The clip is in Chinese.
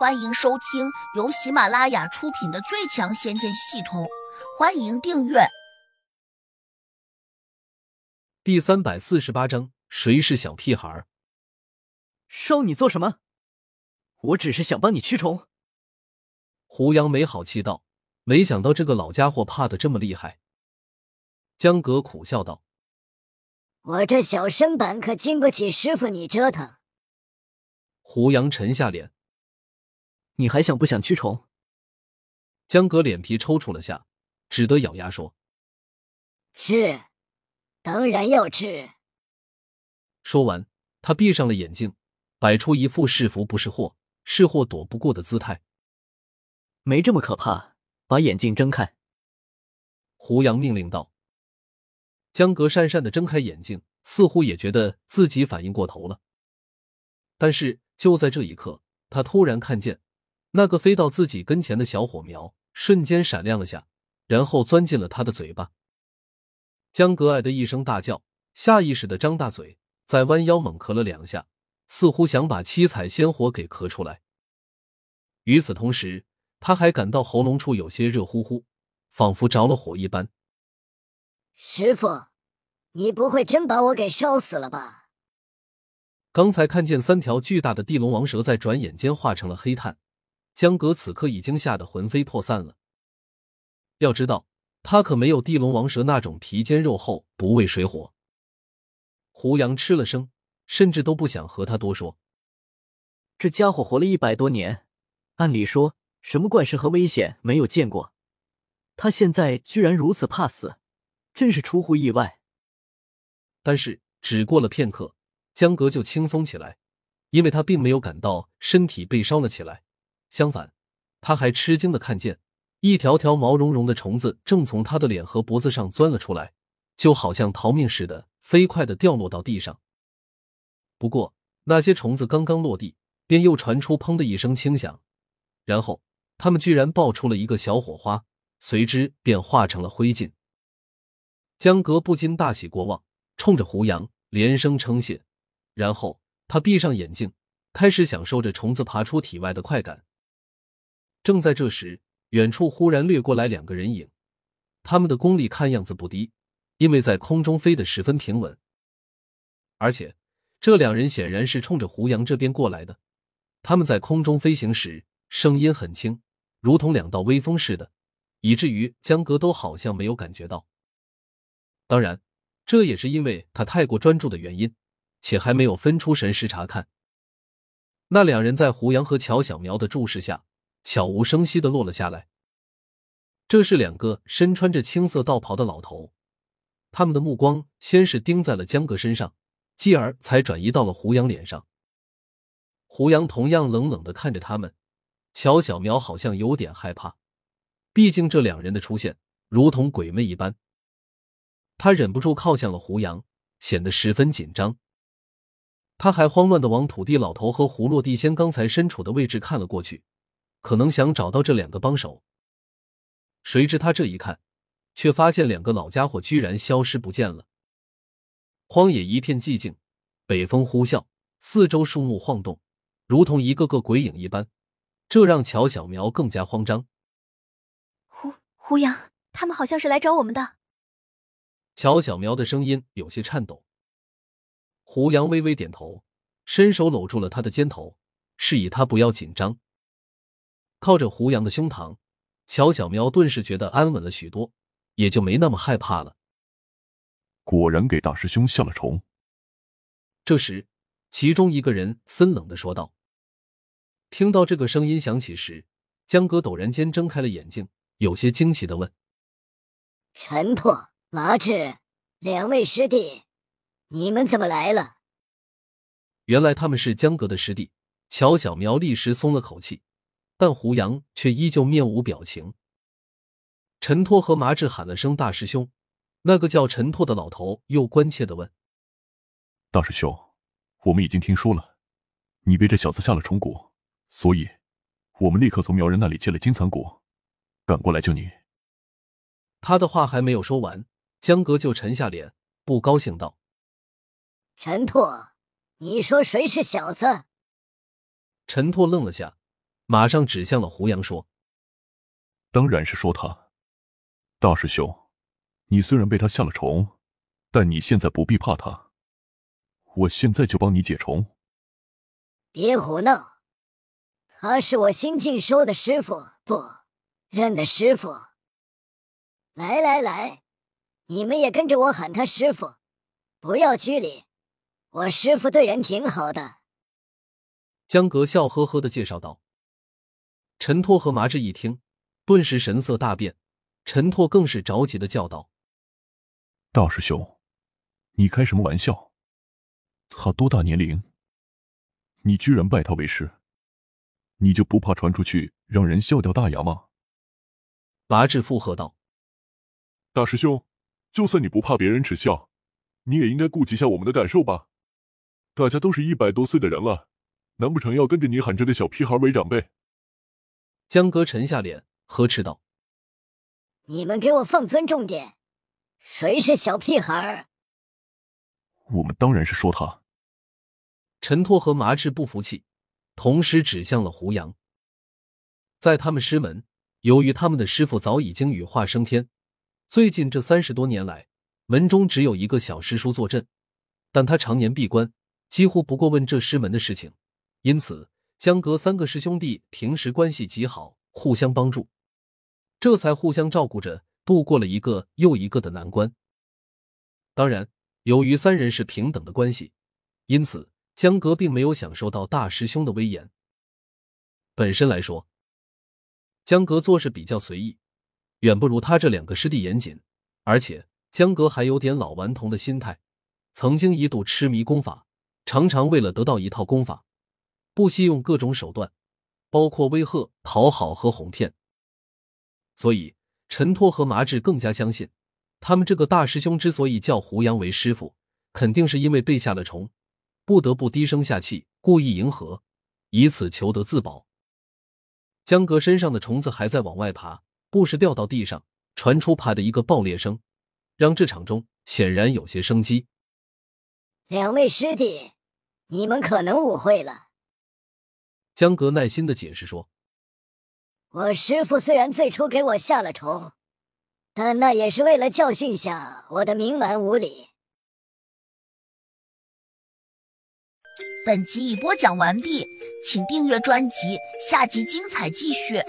欢迎收听由喜马拉雅出品的《最强仙剑系统》，欢迎订阅。第三百四十八章，谁是小屁孩？烧你做什么？我只是想帮你驱虫。胡杨没好气道：“没想到这个老家伙怕的这么厉害。”江格苦笑道：“我这小身板可经不起师傅你折腾。”胡杨沉下脸。你还想不想驱虫？江格脸皮抽搐了下，只得咬牙说：“是，当然要治。”说完，他闭上了眼睛，摆出一副是福不是祸、是祸躲不过的姿态。没这么可怕，把眼睛睁开。胡杨命令道。江格讪讪的睁开眼睛，似乎也觉得自己反应过头了。但是就在这一刻，他突然看见。那个飞到自己跟前的小火苗瞬间闪亮了下，然后钻进了他的嘴巴。江格爱的一声大叫，下意识的张大嘴，再弯腰猛咳了两下，似乎想把七彩仙火给咳出来。与此同时，他还感到喉咙处有些热乎乎，仿佛着了火一般。师傅，你不会真把我给烧死了吧？刚才看见三条巨大的地龙王蛇在转眼间化成了黑炭。江格此刻已经吓得魂飞魄散了。要知道，他可没有地龙王蛇那种皮坚肉厚、不畏水火。胡杨吃了声，甚至都不想和他多说。这家伙活了一百多年，按理说什么怪事和危险没有见过，他现在居然如此怕死，真是出乎意外。但是，只过了片刻，江格就轻松起来，因为他并没有感到身体被烧了起来。相反，他还吃惊的看见一条条毛茸茸的虫子正从他的脸和脖子上钻了出来，就好像逃命似的，飞快的掉落到地上。不过，那些虫子刚刚落地，便又传出“砰”的一声轻响，然后它们居然爆出了一个小火花，随之便化成了灰烬。江格不禁大喜过望，冲着胡杨连声称谢，然后他闭上眼睛，开始享受着虫子爬出体外的快感。正在这时，远处忽然掠过来两个人影，他们的功力看样子不低，因为在空中飞得十分平稳。而且，这两人显然是冲着胡杨这边过来的。他们在空中飞行时，声音很轻，如同两道微风似的，以至于江格都好像没有感觉到。当然，这也是因为他太过专注的原因，且还没有分出神识查看。那两人在胡杨和乔小苗的注视下。悄无声息的落了下来。这是两个身穿着青色道袍的老头，他们的目光先是盯在了江格身上，继而才转移到了胡杨脸上。胡杨同样冷冷的看着他们，乔小苗好像有点害怕，毕竟这两人的出现如同鬼魅一般。他忍不住靠向了胡杨，显得十分紧张。他还慌乱的往土地老头和胡落地仙刚才身处的位置看了过去。可能想找到这两个帮手，谁知他这一看，却发现两个老家伙居然消失不见了。荒野一片寂静，北风呼啸，四周树木晃动，如同一个个鬼影一般，这让乔小苗更加慌张。胡胡杨，他们好像是来找我们的。乔小苗的声音有些颤抖。胡杨微微点头，伸手搂住了他的肩头，示意他不要紧张。靠着胡杨的胸膛，乔小喵顿时觉得安稳了许多，也就没那么害怕了。果然给大师兄下了虫。这时，其中一个人森冷的说道。听到这个声音响起时，江哥陡然间睁开了眼睛，有些惊奇的问：“陈拓、麻志，两位师弟，你们怎么来了？”原来他们是江哥的师弟。乔小苗立时松了口气。但胡杨却依旧面无表情。陈拓和麻志喊了声“大师兄”，那个叫陈拓的老头又关切的问：“大师兄，我们已经听说了，你被这小子下了虫蛊，所以，我们立刻从苗人那里借了金蚕蛊，赶过来救你。”他的话还没有说完，江格就沉下脸，不高兴道：“陈拓，你说谁是小子？”陈拓愣了下。马上指向了胡杨说：“当然是说他，大师兄，你虽然被他下了虫，但你现在不必怕他，我现在就帮你解虫。”别胡闹，他是我新晋收的师傅，不认的师傅。来来来，你们也跟着我喊他师傅，不要拘礼。我师傅对人挺好的。江格笑呵呵的介绍道。陈拓和麻志一听，顿时神色大变。陈拓更是着急的叫道：“大师兄，你开什么玩笑？他多大年龄？你居然拜他为师？你就不怕传出去让人笑掉大牙吗？”麻志附和道：“大师兄，就算你不怕别人耻笑，你也应该顾及下我们的感受吧？大家都是一百多岁的人了，难不成要跟着你喊这个小屁孩为长辈？”江哥沉下脸，呵斥道：“你们给我放尊重点，谁是小屁孩？”我们当然是说他。陈拓和麻志不服气，同时指向了胡杨。在他们师门，由于他们的师傅早已经羽化升天，最近这三十多年来，门中只有一个小师叔坐镇，但他常年闭关，几乎不过问这师门的事情，因此。江阁三个师兄弟平时关系极好，互相帮助，这才互相照顾着度过了一个又一个的难关。当然，由于三人是平等的关系，因此江阁并没有享受到大师兄的威严。本身来说，江阁做事比较随意，远不如他这两个师弟严谨。而且江阁还有点老顽童的心态，曾经一度痴迷功法，常常为了得到一套功法。不惜用各种手段，包括威吓、讨好和哄骗。所以，陈拓和麻志更加相信，他们这个大师兄之所以叫胡杨为师傅，肯定是因为被下了虫，不得不低声下气，故意迎合，以此求得自保。江格身上的虫子还在往外爬，不时掉到地上，传出“啪”的一个爆裂声，让这场中显然有些生机。两位师弟，你们可能误会了。江格耐心的解释说：“我师傅虽然最初给我下了虫，但那也是为了教训下我的冥顽无礼。”本集已播讲完毕，请订阅专辑，下集精彩继续。